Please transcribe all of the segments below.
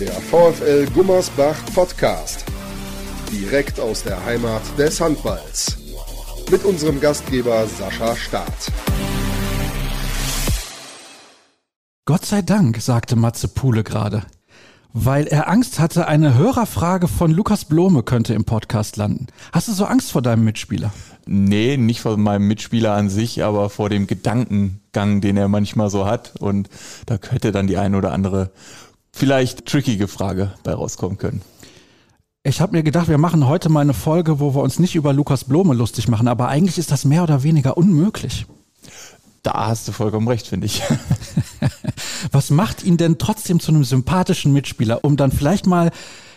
Der VfL Gummersbach Podcast. Direkt aus der Heimat des Handballs. Mit unserem Gastgeber Sascha Staat. Gott sei Dank, sagte Matze Pule gerade. Weil er Angst hatte, eine Hörerfrage von Lukas Blome könnte im Podcast landen. Hast du so Angst vor deinem Mitspieler? Nee, nicht vor meinem Mitspieler an sich, aber vor dem Gedankengang, den er manchmal so hat. Und da könnte dann die eine oder andere vielleicht trickige Frage bei rauskommen können. Ich habe mir gedacht, wir machen heute mal eine Folge, wo wir uns nicht über Lukas Blome lustig machen, aber eigentlich ist das mehr oder weniger unmöglich. Da hast du vollkommen recht, finde ich. Was macht ihn denn trotzdem zu einem sympathischen Mitspieler, um dann vielleicht mal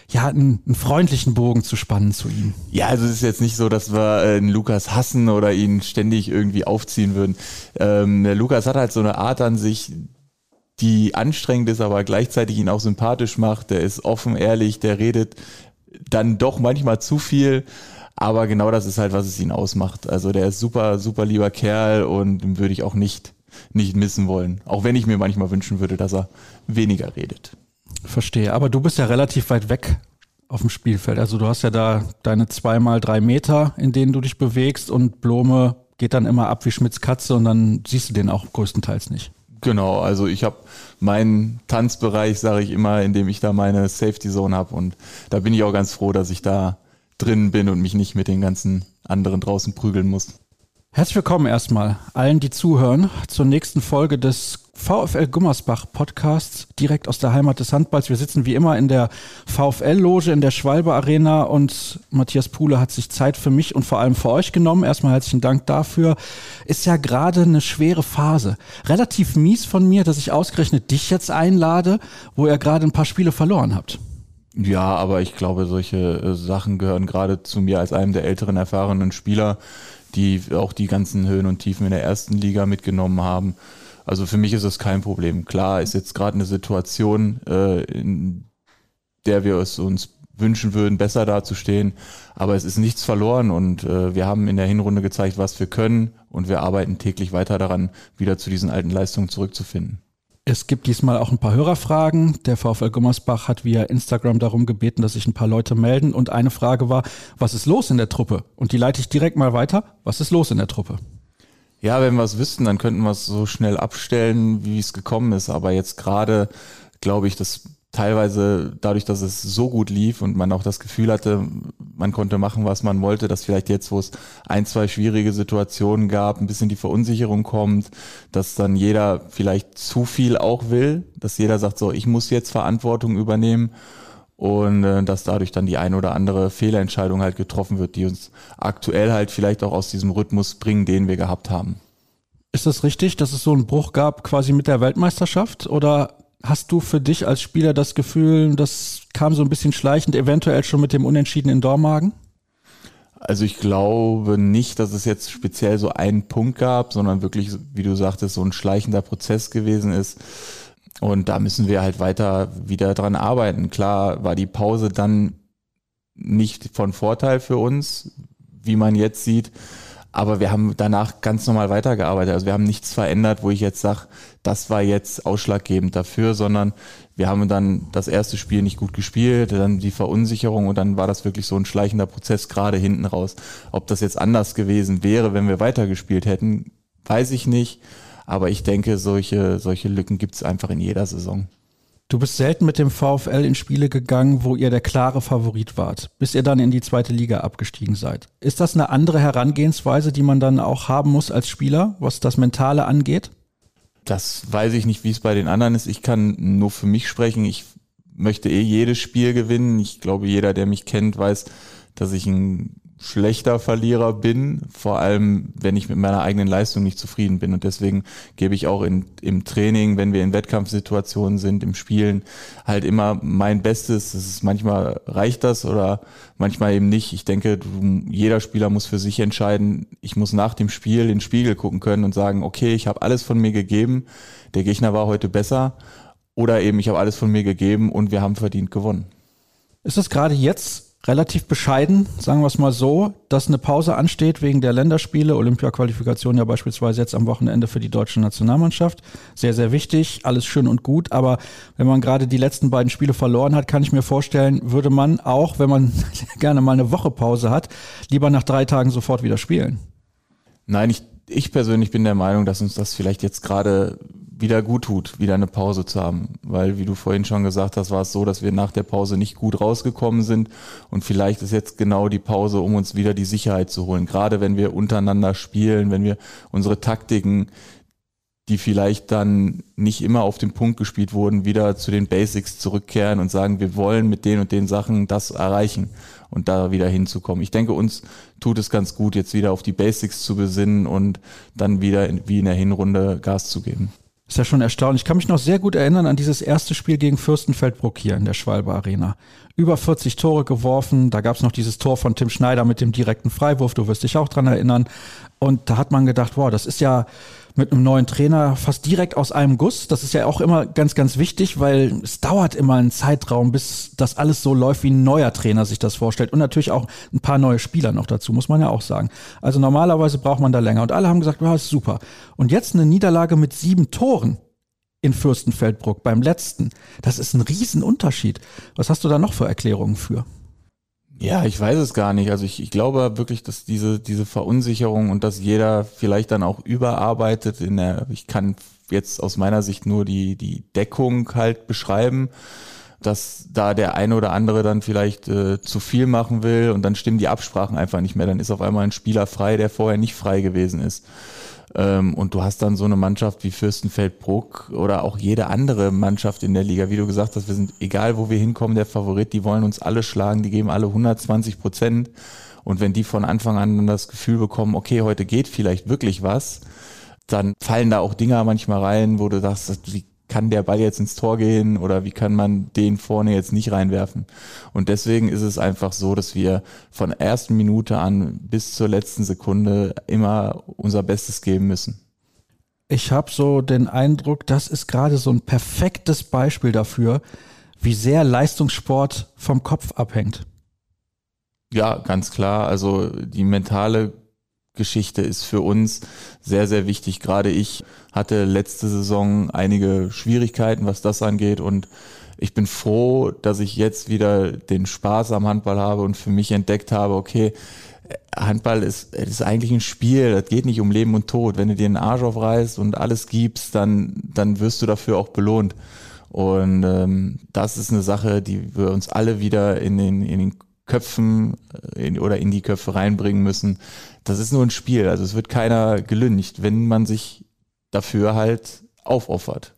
ja, einen, einen, freundlichen Bogen zu spannen zu ihm. Ja, also es ist jetzt nicht so, dass wir äh, Lukas hassen oder ihn ständig irgendwie aufziehen würden. Ähm, der Lukas hat halt so eine Art an sich, die anstrengend ist, aber gleichzeitig ihn auch sympathisch macht. Der ist offen, ehrlich, der redet dann doch manchmal zu viel. Aber genau das ist halt, was es ihn ausmacht. Also der ist super, super lieber Kerl und würde ich auch nicht, nicht missen wollen. Auch wenn ich mir manchmal wünschen würde, dass er weniger redet. Verstehe. Aber du bist ja relativ weit weg auf dem Spielfeld. Also du hast ja da deine zweimal drei Meter, in denen du dich bewegst und Blome geht dann immer ab wie Schmitz Katze und dann siehst du den auch größtenteils nicht. Genau, also ich habe meinen Tanzbereich, sage ich immer, in dem ich da meine Safety Zone habe und da bin ich auch ganz froh, dass ich da drin bin und mich nicht mit den ganzen anderen draußen prügeln muss. Herzlich willkommen erstmal allen, die zuhören, zur nächsten Folge des VfL Gummersbach Podcasts, direkt aus der Heimat des Handballs. Wir sitzen wie immer in der VfL-Loge in der Schwalbe Arena und Matthias Puhle hat sich Zeit für mich und vor allem für euch genommen. Erstmal herzlichen Dank dafür. Ist ja gerade eine schwere Phase. Relativ mies von mir, dass ich ausgerechnet dich jetzt einlade, wo ihr gerade ein paar Spiele verloren habt. Ja, aber ich glaube, solche äh, Sachen gehören gerade zu mir als einem der älteren, erfahrenen Spieler die auch die ganzen Höhen und Tiefen in der ersten Liga mitgenommen haben. Also für mich ist es kein Problem. Klar ist jetzt gerade eine Situation, äh, in der wir es uns wünschen würden, besser dazustehen. Aber es ist nichts verloren und äh, wir haben in der Hinrunde gezeigt, was wir können und wir arbeiten täglich weiter daran, wieder zu diesen alten Leistungen zurückzufinden. Es gibt diesmal auch ein paar Hörerfragen. Der VfL Gummersbach hat via Instagram darum gebeten, dass sich ein paar Leute melden. Und eine Frage war, was ist los in der Truppe? Und die leite ich direkt mal weiter. Was ist los in der Truppe? Ja, wenn wir es wüssten, dann könnten wir es so schnell abstellen, wie es gekommen ist. Aber jetzt gerade glaube ich, dass teilweise dadurch, dass es so gut lief und man auch das Gefühl hatte, man konnte machen, was man wollte, dass vielleicht jetzt, wo es ein, zwei schwierige Situationen gab, ein bisschen die Verunsicherung kommt, dass dann jeder vielleicht zu viel auch will, dass jeder sagt so, ich muss jetzt Verantwortung übernehmen und äh, dass dadurch dann die ein oder andere Fehlentscheidung halt getroffen wird, die uns aktuell halt vielleicht auch aus diesem Rhythmus bringen, den wir gehabt haben. Ist das richtig, dass es so einen Bruch gab quasi mit der Weltmeisterschaft oder Hast du für dich als Spieler das Gefühl, das kam so ein bisschen schleichend, eventuell schon mit dem Unentschieden in Dormagen? Also ich glaube nicht, dass es jetzt speziell so einen Punkt gab, sondern wirklich, wie du sagtest, so ein schleichender Prozess gewesen ist. Und da müssen wir halt weiter wieder dran arbeiten. Klar war die Pause dann nicht von Vorteil für uns, wie man jetzt sieht. Aber wir haben danach ganz normal weitergearbeitet. Also wir haben nichts verändert, wo ich jetzt sage, das war jetzt ausschlaggebend dafür, sondern wir haben dann das erste Spiel nicht gut gespielt, dann die Verunsicherung und dann war das wirklich so ein schleichender Prozess gerade hinten raus. Ob das jetzt anders gewesen wäre, wenn wir weitergespielt hätten, weiß ich nicht. Aber ich denke, solche, solche Lücken gibt es einfach in jeder Saison. Du bist selten mit dem VfL in Spiele gegangen, wo ihr der klare Favorit wart, bis ihr dann in die zweite Liga abgestiegen seid. Ist das eine andere Herangehensweise, die man dann auch haben muss als Spieler, was das Mentale angeht? Das weiß ich nicht, wie es bei den anderen ist. Ich kann nur für mich sprechen. Ich möchte eh jedes Spiel gewinnen. Ich glaube, jeder, der mich kennt, weiß, dass ich ein schlechter Verlierer bin, vor allem wenn ich mit meiner eigenen Leistung nicht zufrieden bin. Und deswegen gebe ich auch in, im Training, wenn wir in Wettkampfsituationen sind, im Spielen, halt immer mein Bestes. Das ist, manchmal reicht das oder manchmal eben nicht. Ich denke, du, jeder Spieler muss für sich entscheiden. Ich muss nach dem Spiel in den Spiegel gucken können und sagen, okay, ich habe alles von mir gegeben, der Gegner war heute besser. Oder eben, ich habe alles von mir gegeben und wir haben verdient gewonnen. Ist das gerade jetzt relativ bescheiden, sagen wir es mal so, dass eine Pause ansteht wegen der Länderspiele, Olympia-Qualifikation ja beispielsweise jetzt am Wochenende für die deutsche Nationalmannschaft. Sehr, sehr wichtig, alles schön und gut, aber wenn man gerade die letzten beiden Spiele verloren hat, kann ich mir vorstellen, würde man auch, wenn man gerne mal eine Woche Pause hat, lieber nach drei Tagen sofort wieder spielen. Nein, ich, ich persönlich bin der Meinung, dass uns das vielleicht jetzt gerade wieder gut tut, wieder eine Pause zu haben. Weil, wie du vorhin schon gesagt hast, war es so, dass wir nach der Pause nicht gut rausgekommen sind. Und vielleicht ist jetzt genau die Pause, um uns wieder die Sicherheit zu holen. Gerade wenn wir untereinander spielen, wenn wir unsere Taktiken, die vielleicht dann nicht immer auf den Punkt gespielt wurden, wieder zu den Basics zurückkehren und sagen, wir wollen mit den und den Sachen das erreichen und da wieder hinzukommen. Ich denke, uns tut es ganz gut, jetzt wieder auf die Basics zu besinnen und dann wieder in, wie in der Hinrunde Gas zu geben. Ist ja schon erstaunlich. Ich kann mich noch sehr gut erinnern an dieses erste Spiel gegen Fürstenfeldbruck hier in der Schwalbe Arena. Über 40 Tore geworfen. Da gab es noch dieses Tor von Tim Schneider mit dem direkten Freiwurf. Du wirst dich auch dran erinnern. Und da hat man gedacht, wow, das ist ja mit einem neuen Trainer fast direkt aus einem Guss. Das ist ja auch immer ganz, ganz wichtig, weil es dauert immer einen Zeitraum, bis das alles so läuft, wie ein neuer Trainer sich das vorstellt. Und natürlich auch ein paar neue Spieler noch dazu, muss man ja auch sagen. Also normalerweise braucht man da länger. Und alle haben gesagt, ja, ist super. Und jetzt eine Niederlage mit sieben Toren in Fürstenfeldbruck beim letzten. Das ist ein Riesenunterschied. Was hast du da noch für Erklärungen für? Ja, ich weiß es gar nicht. Also ich, ich glaube wirklich, dass diese, diese Verunsicherung und dass jeder vielleicht dann auch überarbeitet in der, ich kann jetzt aus meiner Sicht nur die, die Deckung halt beschreiben, dass da der eine oder andere dann vielleicht äh, zu viel machen will und dann stimmen die Absprachen einfach nicht mehr. Dann ist auf einmal ein Spieler frei, der vorher nicht frei gewesen ist. Ähm, und du hast dann so eine Mannschaft wie Fürstenfeldbruck oder auch jede andere Mannschaft in der Liga. Wie du gesagt hast, wir sind, egal wo wir hinkommen, der Favorit, die wollen uns alle schlagen, die geben alle 120 Prozent. Und wenn die von Anfang an das Gefühl bekommen, okay, heute geht vielleicht wirklich was, dann fallen da auch Dinger manchmal rein, wo du sagst, wie kann der Ball jetzt ins Tor gehen oder wie kann man den vorne jetzt nicht reinwerfen? Und deswegen ist es einfach so, dass wir von der ersten Minute an bis zur letzten Sekunde immer unser Bestes geben müssen. Ich habe so den Eindruck, das ist gerade so ein perfektes Beispiel dafür, wie sehr Leistungssport vom Kopf abhängt. Ja, ganz klar. Also die mentale Geschichte ist für uns sehr, sehr wichtig. Gerade ich hatte letzte Saison einige Schwierigkeiten, was das angeht und ich bin froh, dass ich jetzt wieder den Spaß am Handball habe und für mich entdeckt habe, okay, Handball ist, ist eigentlich ein Spiel, das geht nicht um Leben und Tod. Wenn du dir den Arsch aufreißt und alles gibst, dann, dann wirst du dafür auch belohnt. Und ähm, das ist eine Sache, die wir uns alle wieder in den, in den Köpfen äh, in, oder in die Köpfe reinbringen müssen. Das ist nur ein Spiel. Also es wird keiner gelüncht, wenn man sich dafür halt aufopfert.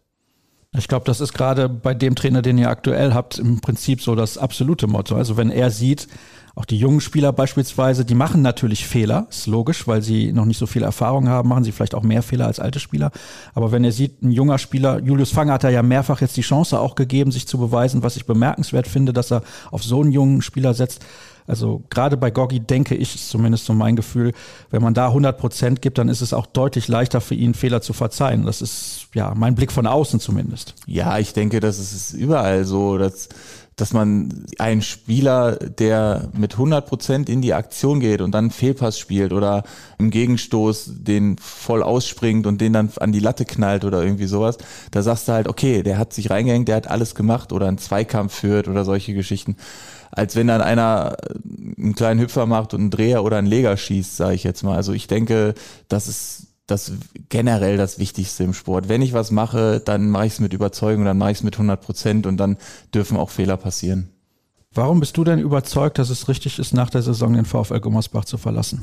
Ich glaube, das ist gerade bei dem Trainer, den ihr aktuell habt, im Prinzip so das absolute Motto. Also wenn er sieht, auch die jungen Spieler beispielsweise, die machen natürlich Fehler, ist logisch, weil sie noch nicht so viel Erfahrung haben, machen sie vielleicht auch mehr Fehler als alte Spieler. Aber wenn er sieht, ein junger Spieler, Julius Fanger hat er ja mehrfach jetzt die Chance auch gegeben, sich zu beweisen, was ich bemerkenswert finde, dass er auf so einen jungen Spieler setzt. Also gerade bei Goggi denke ich, ist zumindest so mein Gefühl, wenn man da 100 Prozent gibt, dann ist es auch deutlich leichter für ihn, Fehler zu verzeihen. Das ist ja mein Blick von außen zumindest. Ja, ich denke, das ist überall so, dass dass man einen Spieler, der mit 100 Prozent in die Aktion geht und dann Fehlpass spielt oder im Gegenstoß den voll ausspringt und den dann an die Latte knallt oder irgendwie sowas, da sagst du halt, okay, der hat sich reingehängt, der hat alles gemacht oder einen Zweikampf führt oder solche Geschichten. Als wenn dann einer einen kleinen Hüpfer macht und einen Dreher oder einen Leger schießt, sage ich jetzt mal. Also ich denke, das ist das generell das Wichtigste im Sport. Wenn ich was mache, dann mache ich es mit Überzeugung, dann mache ich es mit 100 Prozent und dann dürfen auch Fehler passieren. Warum bist du denn überzeugt, dass es richtig ist, nach der Saison den VfL Gummersbach zu verlassen?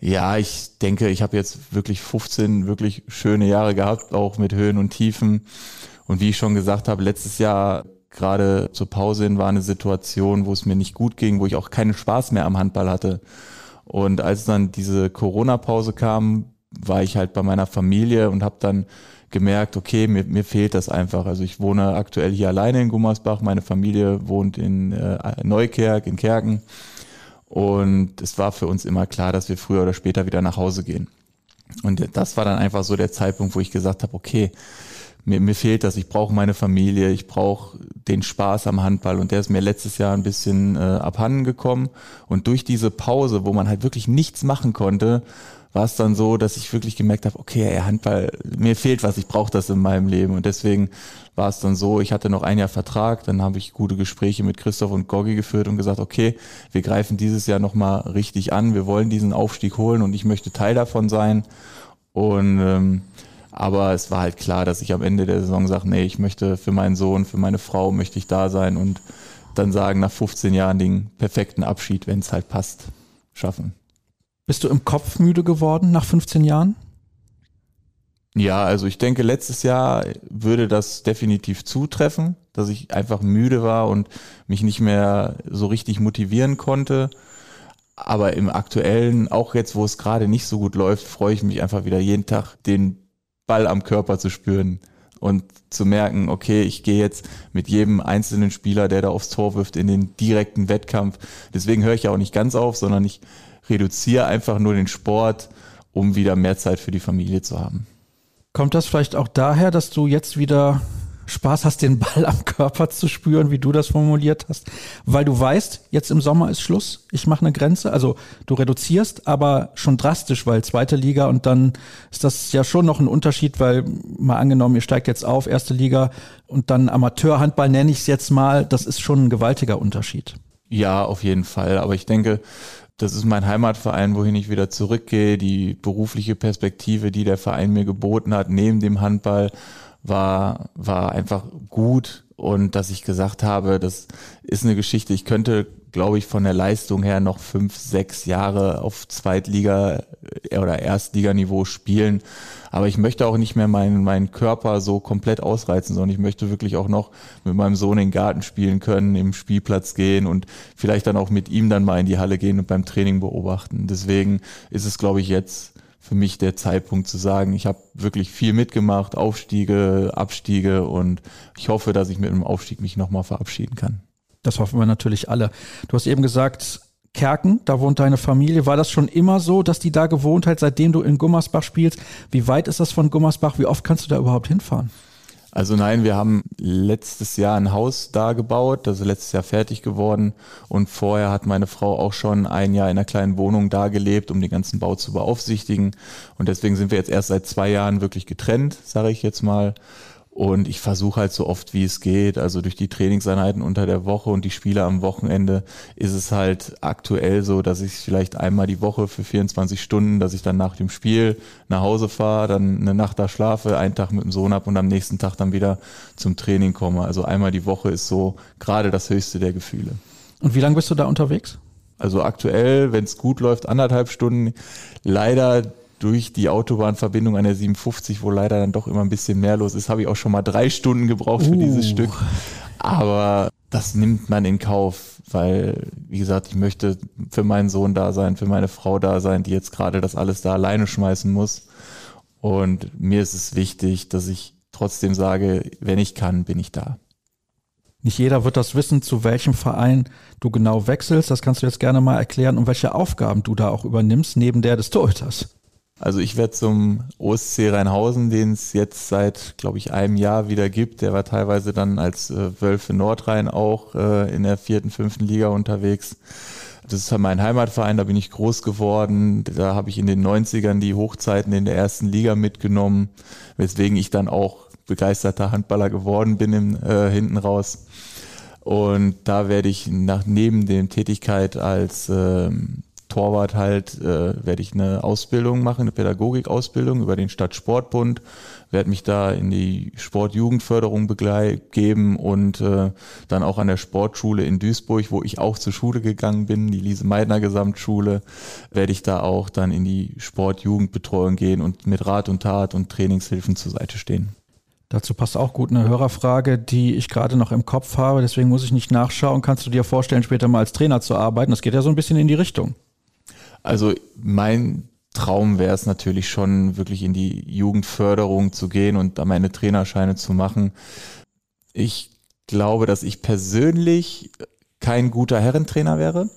Ja, ich denke, ich habe jetzt wirklich 15 wirklich schöne Jahre gehabt, auch mit Höhen und Tiefen. Und wie ich schon gesagt habe, letztes Jahr gerade zur Pause hin war eine Situation, wo es mir nicht gut ging, wo ich auch keinen Spaß mehr am Handball hatte. Und als dann diese Corona-Pause kam, war ich halt bei meiner Familie und habe dann gemerkt, okay, mir, mir fehlt das einfach. Also ich wohne aktuell hier alleine in Gummersbach, meine Familie wohnt in äh, Neukerk, in Kerken. Und es war für uns immer klar, dass wir früher oder später wieder nach Hause gehen. Und das war dann einfach so der Zeitpunkt, wo ich gesagt habe, okay, mir, mir fehlt das, ich brauche meine Familie, ich brauche den Spaß am Handball. Und der ist mir letztes Jahr ein bisschen äh, abhanden gekommen. Und durch diese Pause, wo man halt wirklich nichts machen konnte, war es dann so, dass ich wirklich gemerkt habe, okay, ey, Handball, mir fehlt was, ich brauche das in meinem Leben. Und deswegen war es dann so, ich hatte noch ein Jahr Vertrag, dann habe ich gute Gespräche mit Christoph und Goggi geführt und gesagt, okay, wir greifen dieses Jahr nochmal richtig an, wir wollen diesen Aufstieg holen und ich möchte Teil davon sein. Und ähm, aber es war halt klar, dass ich am Ende der Saison sage, nee, ich möchte für meinen Sohn, für meine Frau möchte ich da sein und dann sagen nach 15 Jahren den perfekten Abschied, wenn es halt passt, schaffen. Bist du im Kopf müde geworden nach 15 Jahren? Ja, also ich denke, letztes Jahr würde das definitiv zutreffen, dass ich einfach müde war und mich nicht mehr so richtig motivieren konnte. Aber im aktuellen, auch jetzt, wo es gerade nicht so gut läuft, freue ich mich einfach wieder jeden Tag, den Ball am Körper zu spüren und zu merken, okay, ich gehe jetzt mit jedem einzelnen Spieler, der da aufs Tor wirft, in den direkten Wettkampf. Deswegen höre ich ja auch nicht ganz auf, sondern ich reduziere einfach nur den Sport, um wieder mehr Zeit für die Familie zu haben. Kommt das vielleicht auch daher, dass du jetzt wieder Spaß hast, den Ball am Körper zu spüren, wie du das formuliert hast, weil du weißt, jetzt im Sommer ist Schluss, ich mache eine Grenze, also du reduzierst, aber schon drastisch, weil zweite Liga und dann ist das ja schon noch ein Unterschied, weil mal angenommen, ihr steigt jetzt auf, erste Liga und dann Amateurhandball nenne ich es jetzt mal, das ist schon ein gewaltiger Unterschied. Ja, auf jeden Fall, aber ich denke, das ist mein Heimatverein, wohin ich wieder zurückgehe. Die berufliche Perspektive, die der Verein mir geboten hat, neben dem Handball, war, war einfach gut. Und dass ich gesagt habe, das ist eine Geschichte, ich könnte glaube ich, von der Leistung her noch fünf, sechs Jahre auf Zweitliga- äh, oder Erstliganiveau spielen. Aber ich möchte auch nicht mehr meinen, meinen Körper so komplett ausreizen, sondern ich möchte wirklich auch noch mit meinem Sohn in den Garten spielen können, im Spielplatz gehen und vielleicht dann auch mit ihm dann mal in die Halle gehen und beim Training beobachten. Deswegen ist es, glaube ich, jetzt für mich der Zeitpunkt zu sagen, ich habe wirklich viel mitgemacht, Aufstiege, Abstiege und ich hoffe, dass ich mit einem Aufstieg mich nochmal verabschieden kann. Das hoffen wir natürlich alle. Du hast eben gesagt, Kerken, da wohnt deine Familie. War das schon immer so, dass die da gewohnt hat, seitdem du in Gummersbach spielst? Wie weit ist das von Gummersbach? Wie oft kannst du da überhaupt hinfahren? Also nein, wir haben letztes Jahr ein Haus da gebaut, ist letztes Jahr fertig geworden. Und vorher hat meine Frau auch schon ein Jahr in einer kleinen Wohnung da gelebt, um den ganzen Bau zu beaufsichtigen. Und deswegen sind wir jetzt erst seit zwei Jahren wirklich getrennt, sage ich jetzt mal und ich versuche halt so oft wie es geht, also durch die Trainingseinheiten unter der Woche und die Spiele am Wochenende ist es halt aktuell so, dass ich vielleicht einmal die Woche für 24 Stunden, dass ich dann nach dem Spiel nach Hause fahre, dann eine Nacht da schlafe, einen Tag mit dem Sohn ab und am nächsten Tag dann wieder zum Training komme. Also einmal die Woche ist so gerade das höchste der Gefühle. Und wie lange bist du da unterwegs? Also aktuell, wenn es gut läuft, anderthalb Stunden. Leider durch die Autobahnverbindung an der 57, wo leider dann doch immer ein bisschen mehr los ist, habe ich auch schon mal drei Stunden gebraucht für uh. dieses Stück. Aber das nimmt man in Kauf, weil, wie gesagt, ich möchte für meinen Sohn da sein, für meine Frau da sein, die jetzt gerade das alles da alleine schmeißen muss. Und mir ist es wichtig, dass ich trotzdem sage, wenn ich kann, bin ich da. Nicht jeder wird das wissen, zu welchem Verein du genau wechselst. Das kannst du jetzt gerne mal erklären und welche Aufgaben du da auch übernimmst, neben der des Torhüters. Also ich werde zum OSC Rheinhausen, den es jetzt seit, glaube ich, einem Jahr wieder gibt. Der war teilweise dann als äh, Wölfe Nordrhein auch äh, in der vierten, fünften Liga unterwegs. Das ist halt mein Heimatverein, da bin ich groß geworden. Da habe ich in den 90ern die Hochzeiten in der ersten Liga mitgenommen, weswegen ich dann auch begeisterter Handballer geworden bin im, äh, hinten raus. Und da werde ich nach neben der Tätigkeit als ähm, Torwart halt äh, werde ich eine Ausbildung machen, eine Pädagogikausbildung über den Stadtsportbund, werde mich da in die Sportjugendförderung geben und äh, dann auch an der Sportschule in Duisburg, wo ich auch zur Schule gegangen bin, die Lise Meidner Gesamtschule, werde ich da auch dann in die Sportjugendbetreuung gehen und mit Rat und Tat und Trainingshilfen zur Seite stehen. Dazu passt auch gut eine Hörerfrage, die ich gerade noch im Kopf habe. Deswegen muss ich nicht nachschauen. Kannst du dir vorstellen, später mal als Trainer zu arbeiten? Das geht ja so ein bisschen in die Richtung. Also mein Traum wäre es natürlich schon, wirklich in die Jugendförderung zu gehen und da meine Trainerscheine zu machen. Ich glaube, dass ich persönlich kein guter Herrentrainer wäre,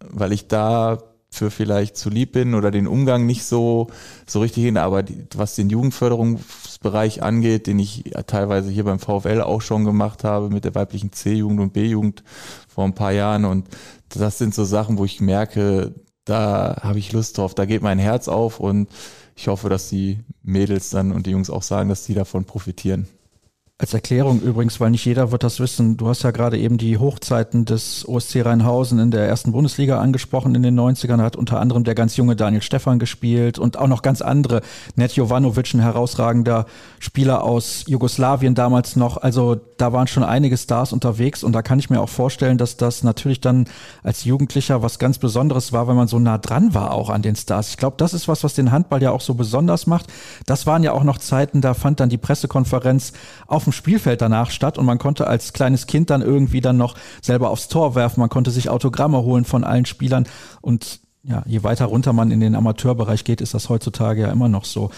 weil ich da dafür vielleicht zu lieb bin oder den Umgang nicht so, so richtig hin. Aber was den Jugendförderungsbereich angeht, den ich teilweise hier beim VfL auch schon gemacht habe mit der weiblichen C-Jugend und B-Jugend vor ein paar Jahren. Und das sind so Sachen, wo ich merke, da habe ich Lust drauf, da geht mein Herz auf und ich hoffe, dass die Mädels dann und die Jungs auch sagen, dass die davon profitieren. Als Erklärung übrigens, weil nicht jeder wird das wissen, du hast ja gerade eben die Hochzeiten des OSC Rheinhausen in der ersten Bundesliga angesprochen in den 90ern, hat unter anderem der ganz junge Daniel Stefan gespielt und auch noch ganz andere. Net Jovanovic, ein herausragender Spieler aus Jugoslawien damals noch. Also da waren schon einige Stars unterwegs und da kann ich mir auch vorstellen, dass das natürlich dann als Jugendlicher was ganz Besonderes war, wenn man so nah dran war auch an den Stars. Ich glaube, das ist was, was den Handball ja auch so besonders macht. Das waren ja auch noch Zeiten, da fand dann die Pressekonferenz auf dem Spielfeld danach statt und man konnte als kleines Kind dann irgendwie dann noch selber aufs Tor werfen. Man konnte sich Autogramme holen von allen Spielern und ja, je weiter runter man in den Amateurbereich geht, ist das heutzutage ja immer noch so.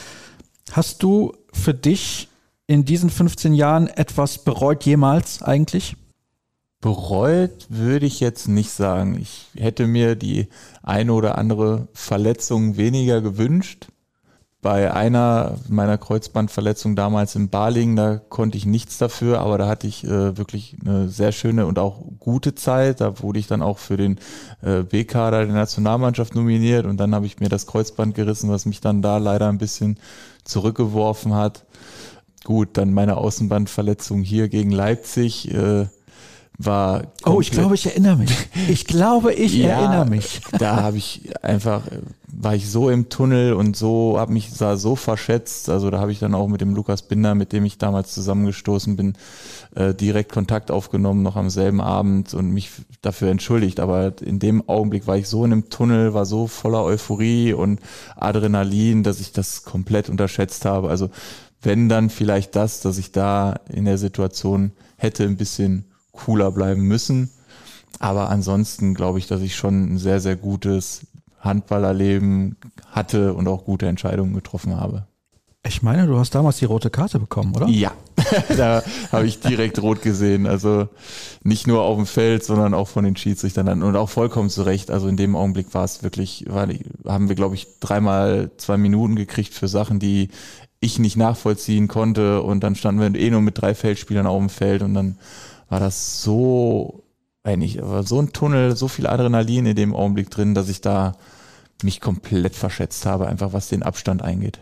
Hast du für dich in diesen 15 Jahren etwas bereut jemals eigentlich? Bereut würde ich jetzt nicht sagen. Ich hätte mir die eine oder andere Verletzung weniger gewünscht bei einer meiner Kreuzbandverletzungen damals in Balingen, da konnte ich nichts dafür, aber da hatte ich äh, wirklich eine sehr schöne und auch gute Zeit. Da wurde ich dann auch für den äh, B-Kader der Nationalmannschaft nominiert und dann habe ich mir das Kreuzband gerissen, was mich dann da leider ein bisschen zurückgeworfen hat. Gut, dann meine Außenbandverletzung hier gegen Leipzig. Äh, war. Oh, ich glaube, ich erinnere mich. Ich glaube, ich ja, erinnere mich. Da habe ich einfach, war ich so im Tunnel und so, habe mich da so verschätzt. Also da habe ich dann auch mit dem Lukas Binder, mit dem ich damals zusammengestoßen bin, äh, direkt Kontakt aufgenommen, noch am selben Abend und mich dafür entschuldigt. Aber in dem Augenblick war ich so in einem Tunnel, war so voller Euphorie und Adrenalin, dass ich das komplett unterschätzt habe. Also wenn dann vielleicht das, dass ich da in der Situation hätte ein bisschen cooler bleiben müssen. Aber ansonsten glaube ich, dass ich schon ein sehr, sehr gutes Handballerleben hatte und auch gute Entscheidungen getroffen habe. Ich meine, du hast damals die rote Karte bekommen, oder? Ja, da habe ich direkt rot gesehen. Also nicht nur auf dem Feld, sondern auch von den Schiedsrichtern und auch vollkommen zu Recht. Also in dem Augenblick war es wirklich, war, haben wir glaube ich dreimal zwei Minuten gekriegt für Sachen, die ich nicht nachvollziehen konnte und dann standen wir eh nur mit drei Feldspielern auf dem Feld und dann war das so, eigentlich, war so ein Tunnel, so viel Adrenalin in dem Augenblick drin, dass ich da mich komplett verschätzt habe, einfach was den Abstand eingeht.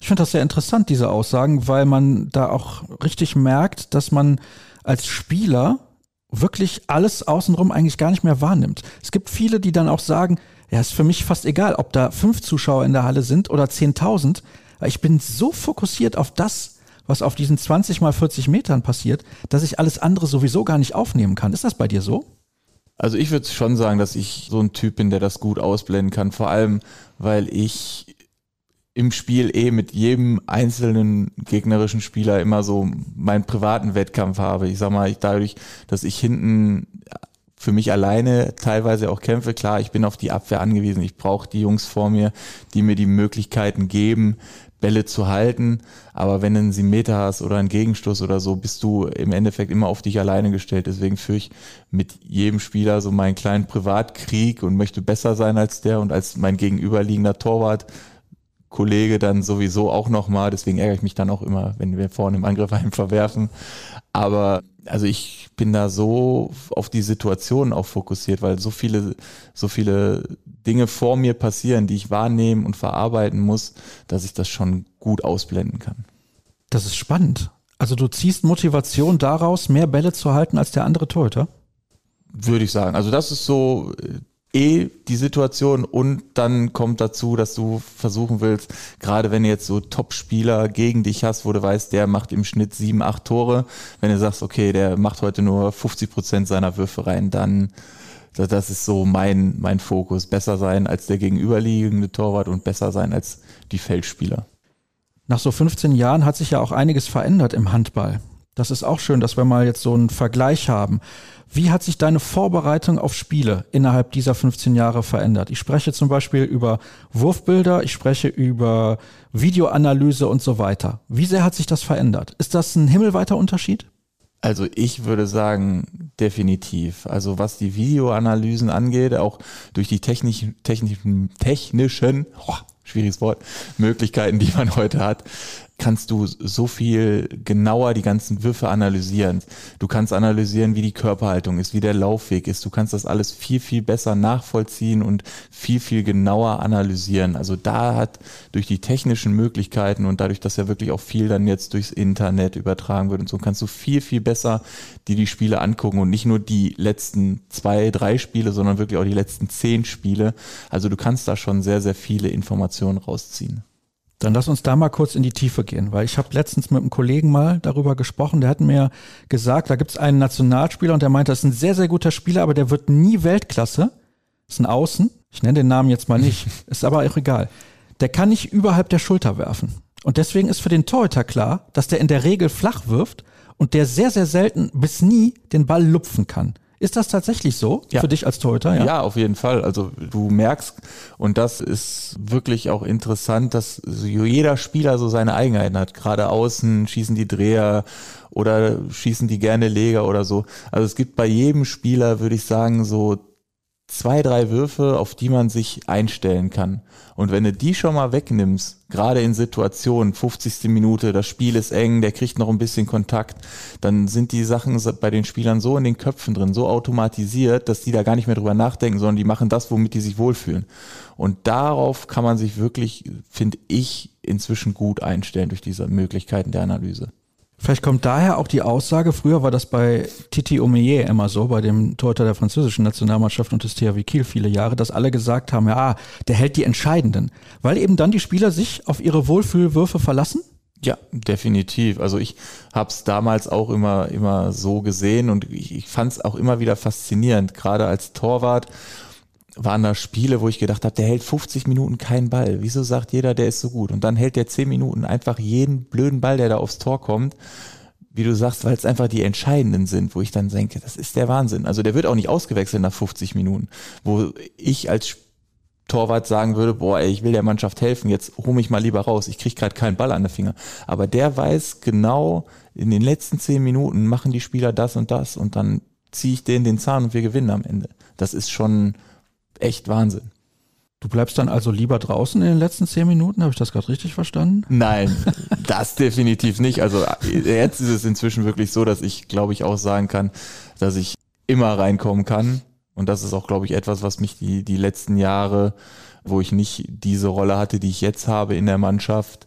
Ich finde das sehr interessant, diese Aussagen, weil man da auch richtig merkt, dass man als Spieler wirklich alles außenrum eigentlich gar nicht mehr wahrnimmt. Es gibt viele, die dann auch sagen, ja, ist für mich fast egal, ob da fünf Zuschauer in der Halle sind oder 10.000. Ich bin so fokussiert auf das, was auf diesen 20 mal 40 Metern passiert, dass ich alles andere sowieso gar nicht aufnehmen kann. Ist das bei dir so? Also ich würde schon sagen, dass ich so ein Typ bin, der das gut ausblenden kann. Vor allem, weil ich im Spiel eh mit jedem einzelnen gegnerischen Spieler immer so meinen privaten Wettkampf habe. Ich sag mal, ich, dadurch, dass ich hinten für mich alleine teilweise auch kämpfe. Klar, ich bin auf die Abwehr angewiesen. Ich brauche die Jungs vor mir, die mir die Möglichkeiten geben, Bälle zu halten. Aber wenn du einen Meter hast oder einen Gegenstoß oder so, bist du im Endeffekt immer auf dich alleine gestellt. Deswegen führe ich mit jedem Spieler so meinen kleinen Privatkrieg und möchte besser sein als der und als mein gegenüberliegender Torwart. Kollege dann sowieso auch nochmal, deswegen ärgere ich mich dann auch immer, wenn wir vorne im Angriff einen verwerfen. Aber also ich bin da so auf die Situation auch fokussiert, weil so viele, so viele Dinge vor mir passieren, die ich wahrnehmen und verarbeiten muss, dass ich das schon gut ausblenden kann. Das ist spannend. Also du ziehst Motivation daraus, mehr Bälle zu halten als der andere Torhüter? Würde ich sagen. Also das ist so eh die Situation und dann kommt dazu, dass du versuchen willst, gerade wenn du jetzt so Top-Spieler gegen dich hast, wo du weißt, der macht im Schnitt sieben, acht Tore, wenn du sagst, okay, der macht heute nur 50 Prozent seiner Würfe rein, dann das ist so mein, mein Fokus. Besser sein als der gegenüberliegende Torwart und besser sein als die Feldspieler. Nach so 15 Jahren hat sich ja auch einiges verändert im Handball. Das ist auch schön, dass wir mal jetzt so einen Vergleich haben. Wie hat sich deine Vorbereitung auf Spiele innerhalb dieser 15 Jahre verändert? Ich spreche zum Beispiel über Wurfbilder, ich spreche über Videoanalyse und so weiter. Wie sehr hat sich das verändert? Ist das ein himmelweiter Unterschied? Also ich würde sagen, definitiv. Also was die Videoanalysen angeht, auch durch die technisch, technischen, technischen, oh, schwieriges Wort, Möglichkeiten, die man heute hat, kannst du so viel genauer die ganzen Würfe analysieren. Du kannst analysieren, wie die Körperhaltung ist, wie der Laufweg ist. Du kannst das alles viel, viel besser nachvollziehen und viel, viel genauer analysieren. Also da hat durch die technischen Möglichkeiten und dadurch, dass ja wirklich auch viel dann jetzt durchs Internet übertragen wird und so, kannst du viel, viel besser dir die Spiele angucken und nicht nur die letzten zwei, drei Spiele, sondern wirklich auch die letzten zehn Spiele. Also du kannst da schon sehr, sehr viele Informationen rausziehen. Dann lass uns da mal kurz in die Tiefe gehen, weil ich habe letztens mit einem Kollegen mal darüber gesprochen, der hat mir gesagt, da gibt es einen Nationalspieler und der meint, das ist ein sehr, sehr guter Spieler, aber der wird nie Weltklasse. Das ist ein Außen. Ich nenne den Namen jetzt mal nicht, ist aber auch egal. Der kann nicht überhalb der Schulter werfen. Und deswegen ist für den Torhüter klar, dass der in der Regel flach wirft und der sehr, sehr selten bis nie den Ball lupfen kann. Ist das tatsächlich so ja. für dich als Torhüter? Ja? ja, auf jeden Fall. Also du merkst, und das ist wirklich auch interessant, dass jeder Spieler so seine Eigenheiten hat. Gerade außen schießen die Dreher oder schießen die gerne Leger oder so. Also es gibt bei jedem Spieler, würde ich sagen, so zwei, drei Würfe, auf die man sich einstellen kann. Und wenn du die schon mal wegnimmst, gerade in Situationen, 50. Minute, das Spiel ist eng, der kriegt noch ein bisschen Kontakt, dann sind die Sachen bei den Spielern so in den Köpfen drin, so automatisiert, dass die da gar nicht mehr drüber nachdenken, sondern die machen das, womit die sich wohlfühlen. Und darauf kann man sich wirklich, finde ich, inzwischen gut einstellen durch diese Möglichkeiten der Analyse. Vielleicht kommt daher auch die Aussage, früher war das bei Titi Omeyer immer so, bei dem Torhüter der französischen Nationalmannschaft und des THW Kiel viele Jahre, dass alle gesagt haben, ja, der hält die Entscheidenden, weil eben dann die Spieler sich auf ihre Wohlfühlwürfe verlassen? Ja, definitiv. Also ich habe es damals auch immer, immer so gesehen und ich, ich fand es auch immer wieder faszinierend, gerade als Torwart waren da Spiele, wo ich gedacht habe, der hält 50 Minuten keinen Ball. Wieso sagt jeder, der ist so gut? Und dann hält der 10 Minuten einfach jeden blöden Ball, der da aufs Tor kommt. Wie du sagst, weil es einfach die entscheidenden sind, wo ich dann denke, das ist der Wahnsinn. Also der wird auch nicht ausgewechselt nach 50 Minuten, wo ich als Torwart sagen würde, boah, ey, ich will der Mannschaft helfen, jetzt hol mich mal lieber raus, ich krieg gerade keinen Ball an den Finger. Aber der weiß genau, in den letzten zehn Minuten machen die Spieler das und das und dann ziehe ich denen den Zahn und wir gewinnen am Ende. Das ist schon, echt Wahnsinn. Du bleibst dann also lieber draußen in den letzten zehn Minuten, habe ich das gerade richtig verstanden? Nein, das definitiv nicht. Also jetzt ist es inzwischen wirklich so, dass ich, glaube ich, auch sagen kann, dass ich immer reinkommen kann. Und das ist auch, glaube ich, etwas, was mich die, die letzten Jahre, wo ich nicht diese Rolle hatte, die ich jetzt habe in der Mannschaft,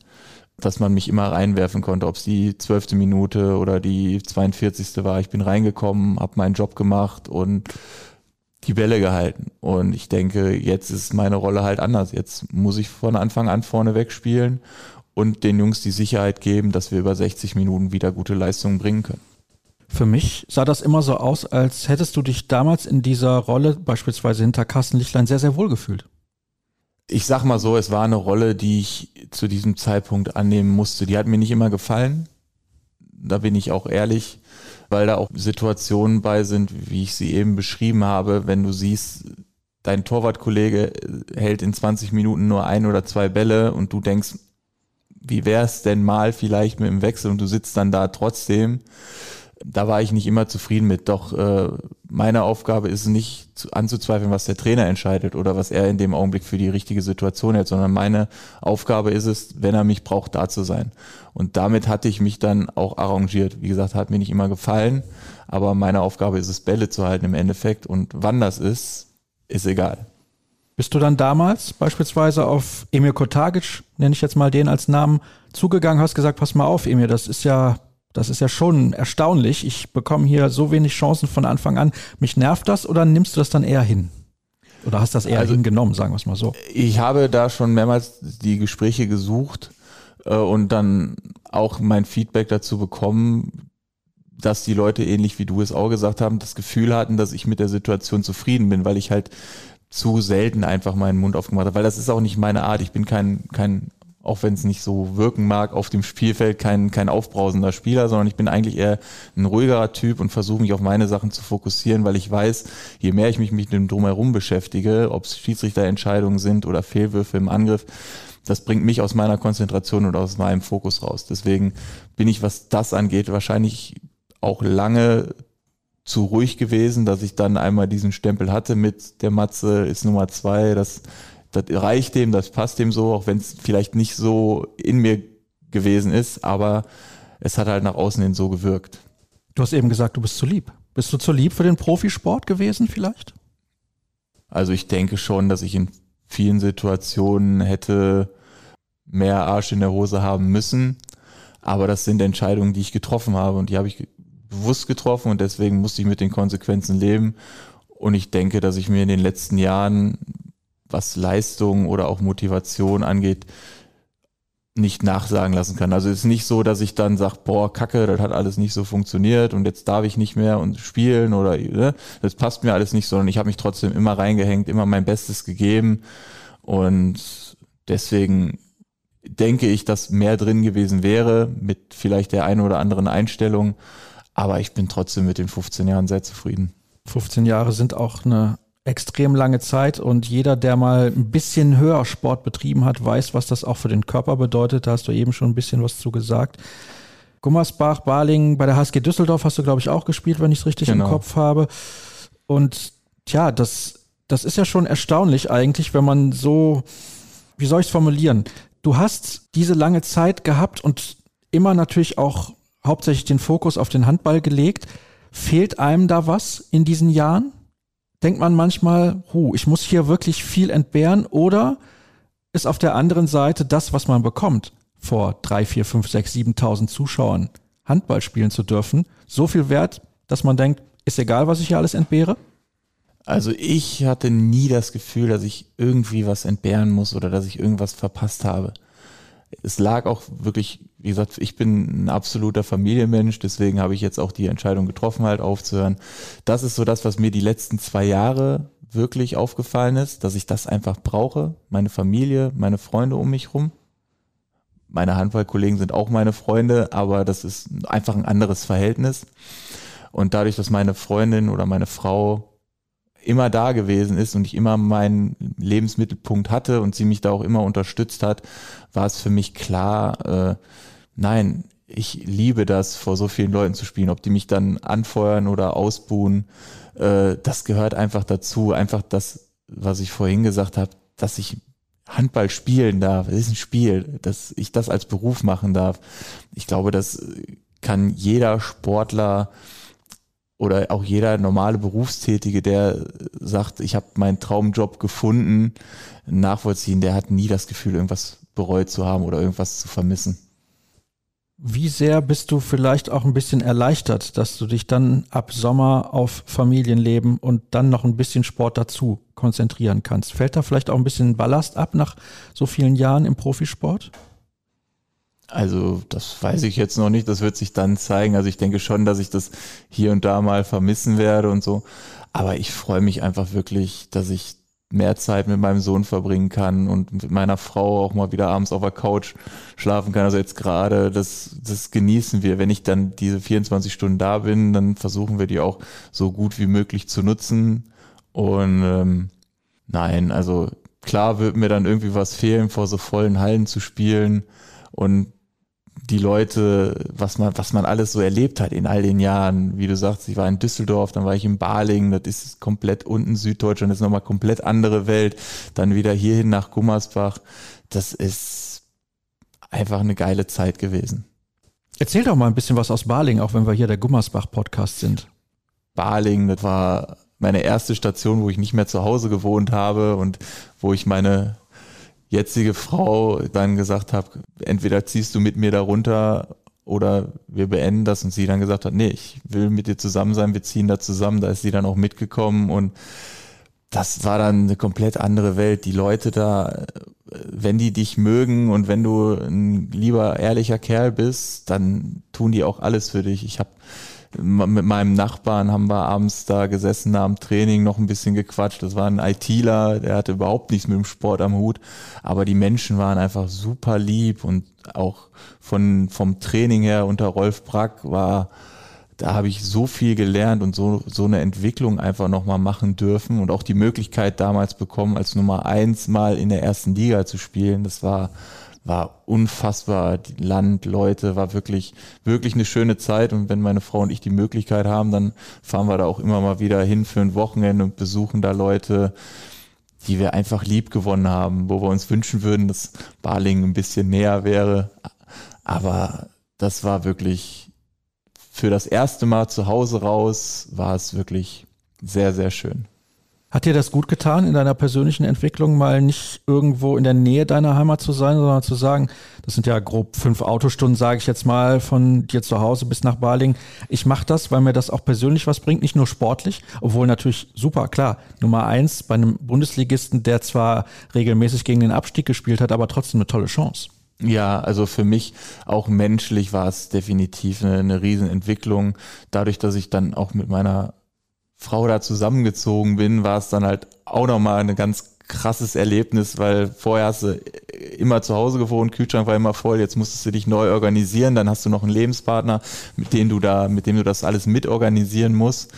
dass man mich immer reinwerfen konnte, ob es die zwölfte Minute oder die 42. war. Ich bin reingekommen, habe meinen Job gemacht und die Bälle gehalten. Und ich denke, jetzt ist meine Rolle halt anders. Jetzt muss ich von Anfang an vorne wegspielen und den Jungs die Sicherheit geben, dass wir über 60 Minuten wieder gute Leistungen bringen können. Für mich sah das immer so aus, als hättest du dich damals in dieser Rolle, beispielsweise hinter Carsten Lichtlein, sehr, sehr wohl gefühlt. Ich sag mal so, es war eine Rolle, die ich zu diesem Zeitpunkt annehmen musste. Die hat mir nicht immer gefallen. Da bin ich auch ehrlich weil da auch Situationen bei sind, wie ich sie eben beschrieben habe, wenn du siehst, dein Torwartkollege hält in 20 Minuten nur ein oder zwei Bälle und du denkst, wie wär's denn mal vielleicht mit dem Wechsel und du sitzt dann da trotzdem da war ich nicht immer zufrieden mit. Doch äh, meine Aufgabe ist nicht zu, anzuzweifeln, was der Trainer entscheidet oder was er in dem Augenblick für die richtige Situation hält, sondern meine Aufgabe ist es, wenn er mich braucht, da zu sein. Und damit hatte ich mich dann auch arrangiert. Wie gesagt, hat mir nicht immer gefallen, aber meine Aufgabe ist es, Bälle zu halten im Endeffekt. Und wann das ist, ist egal. Bist du dann damals beispielsweise auf Emil Kotagic, nenne ich jetzt mal den als Namen, zugegangen, hast gesagt, pass mal auf, Emil, das ist ja das ist ja schon erstaunlich. Ich bekomme hier so wenig Chancen von Anfang an. Mich nervt das oder nimmst du das dann eher hin? Oder hast das eher also, hingenommen, sagen wir es mal so? Ich habe da schon mehrmals die Gespräche gesucht äh, und dann auch mein Feedback dazu bekommen, dass die Leute ähnlich wie du es auch gesagt haben, das Gefühl hatten, dass ich mit der Situation zufrieden bin, weil ich halt zu selten einfach meinen Mund aufgemacht habe, weil das ist auch nicht meine Art. Ich bin kein, kein auch wenn es nicht so wirken mag, auf dem Spielfeld kein, kein aufbrausender Spieler, sondern ich bin eigentlich eher ein ruhigerer Typ und versuche mich auf meine Sachen zu fokussieren, weil ich weiß, je mehr ich mich mit dem Drumherum beschäftige, ob es Schiedsrichterentscheidungen sind oder Fehlwürfe im Angriff, das bringt mich aus meiner Konzentration und aus meinem Fokus raus. Deswegen bin ich, was das angeht, wahrscheinlich auch lange zu ruhig gewesen, dass ich dann einmal diesen Stempel hatte mit der Matze ist Nummer zwei, das, das reicht dem, das passt dem so, auch wenn es vielleicht nicht so in mir gewesen ist, aber es hat halt nach außen hin so gewirkt. Du hast eben gesagt, du bist zu lieb. Bist du zu lieb für den Profisport gewesen vielleicht? Also ich denke schon, dass ich in vielen Situationen hätte mehr Arsch in der Hose haben müssen. Aber das sind Entscheidungen, die ich getroffen habe und die habe ich bewusst getroffen und deswegen musste ich mit den Konsequenzen leben. Und ich denke, dass ich mir in den letzten Jahren, was Leistung oder auch Motivation angeht, nicht nachsagen lassen kann. Also es ist nicht so, dass ich dann sage, boah, Kacke, das hat alles nicht so funktioniert und jetzt darf ich nicht mehr und spielen oder ne, das passt mir alles nicht, sondern ich habe mich trotzdem immer reingehängt, immer mein Bestes gegeben und deswegen denke ich, dass mehr drin gewesen wäre mit vielleicht der einen oder anderen Einstellung, aber ich bin trotzdem mit den 15 Jahren sehr zufrieden. 15 Jahre sind auch eine extrem lange Zeit und jeder, der mal ein bisschen höher Sport betrieben hat, weiß, was das auch für den Körper bedeutet. Da hast du eben schon ein bisschen was zu gesagt. Gummersbach, Balingen, bei der HSG Düsseldorf hast du, glaube ich, auch gespielt, wenn ich es richtig genau. im Kopf habe. Und tja, das, das ist ja schon erstaunlich eigentlich, wenn man so, wie soll ich es formulieren? Du hast diese lange Zeit gehabt und immer natürlich auch hauptsächlich den Fokus auf den Handball gelegt. Fehlt einem da was in diesen Jahren? Denkt man manchmal, hu, ich muss hier wirklich viel entbehren oder ist auf der anderen Seite das, was man bekommt, vor drei, vier, fünf, sechs, siebentausend Zuschauern Handball spielen zu dürfen, so viel wert, dass man denkt, ist egal, was ich hier alles entbehre? Also ich hatte nie das Gefühl, dass ich irgendwie was entbehren muss oder dass ich irgendwas verpasst habe. Es lag auch wirklich wie gesagt, ich bin ein absoluter Familienmensch, deswegen habe ich jetzt auch die Entscheidung getroffen, halt aufzuhören. Das ist so das, was mir die letzten zwei Jahre wirklich aufgefallen ist, dass ich das einfach brauche. Meine Familie, meine Freunde um mich rum. Meine Handballkollegen sind auch meine Freunde, aber das ist einfach ein anderes Verhältnis. Und dadurch, dass meine Freundin oder meine Frau immer da gewesen ist und ich immer meinen Lebensmittelpunkt hatte und sie mich da auch immer unterstützt hat, war es für mich klar, äh, nein, ich liebe das, vor so vielen Leuten zu spielen. Ob die mich dann anfeuern oder ausbuhen, äh, das gehört einfach dazu. Einfach das, was ich vorhin gesagt habe, dass ich Handball spielen darf. Das ist ein Spiel, dass ich das als Beruf machen darf. Ich glaube, das kann jeder Sportler oder auch jeder normale Berufstätige, der sagt, ich habe meinen Traumjob gefunden, nachvollziehen, der hat nie das Gefühl, irgendwas bereut zu haben oder irgendwas zu vermissen. Wie sehr bist du vielleicht auch ein bisschen erleichtert, dass du dich dann ab Sommer auf Familienleben und dann noch ein bisschen Sport dazu konzentrieren kannst? Fällt da vielleicht auch ein bisschen Ballast ab nach so vielen Jahren im Profisport? Also, das weiß ich jetzt noch nicht. Das wird sich dann zeigen. Also, ich denke schon, dass ich das hier und da mal vermissen werde und so. Aber ich freue mich einfach wirklich, dass ich mehr Zeit mit meinem Sohn verbringen kann und mit meiner Frau auch mal wieder abends auf der Couch schlafen kann. Also jetzt gerade, das, das genießen wir. Wenn ich dann diese 24 Stunden da bin, dann versuchen wir die auch so gut wie möglich zu nutzen. Und ähm, nein, also klar wird mir dann irgendwie was fehlen, vor so vollen Hallen zu spielen. Und die Leute, was man, was man alles so erlebt hat in all den Jahren. Wie du sagst, ich war in Düsseldorf, dann war ich in Balingen, das ist komplett unten Süddeutschland, das ist nochmal komplett andere Welt. Dann wieder hierhin nach Gummersbach. Das ist einfach eine geile Zeit gewesen. Erzähl doch mal ein bisschen was aus Balingen, auch wenn wir hier der Gummersbach-Podcast sind. Balingen, das war meine erste Station, wo ich nicht mehr zu Hause gewohnt habe und wo ich meine jetzige Frau dann gesagt habe, entweder ziehst du mit mir da runter oder wir beenden das und sie dann gesagt hat, nee, ich will mit dir zusammen sein, wir ziehen da zusammen, da ist sie dann auch mitgekommen und das war dann eine komplett andere Welt. Die Leute da, wenn die dich mögen und wenn du ein lieber, ehrlicher Kerl bist, dann tun die auch alles für dich. Ich habe mit meinem Nachbarn haben wir abends da gesessen nach dem Training, noch ein bisschen gequatscht. Das war ein ITler, der hatte überhaupt nichts mit dem Sport am Hut. Aber die Menschen waren einfach super lieb und auch von, vom Training her unter Rolf Brack war, da habe ich so viel gelernt und so, so eine Entwicklung einfach nochmal machen dürfen und auch die Möglichkeit damals bekommen, als Nummer eins mal in der ersten Liga zu spielen. Das war war unfassbar. Die Land, Leute, war wirklich, wirklich eine schöne Zeit. Und wenn meine Frau und ich die Möglichkeit haben, dann fahren wir da auch immer mal wieder hin für ein Wochenende und besuchen da Leute, die wir einfach lieb gewonnen haben, wo wir uns wünschen würden, dass Baling ein bisschen näher wäre. Aber das war wirklich für das erste Mal zu Hause raus, war es wirklich sehr, sehr schön. Hat dir das gut getan, in deiner persönlichen Entwicklung mal nicht irgendwo in der Nähe deiner Heimat zu sein, sondern zu sagen, das sind ja grob fünf Autostunden, sage ich jetzt mal, von dir zu Hause bis nach Baling. Ich mache das, weil mir das auch persönlich was bringt, nicht nur sportlich, obwohl natürlich super, klar, Nummer eins bei einem Bundesligisten, der zwar regelmäßig gegen den Abstieg gespielt hat, aber trotzdem eine tolle Chance. Ja, also für mich auch menschlich war es definitiv eine, eine Riesenentwicklung. Dadurch, dass ich dann auch mit meiner Frau da zusammengezogen bin, war es dann halt auch nochmal ein ganz krasses Erlebnis, weil vorher hast du immer zu Hause gewohnt, Kühlschrank war immer voll, jetzt musstest du dich neu organisieren, dann hast du noch einen Lebenspartner, mit dem du da, mit dem du das alles mitorganisieren musst.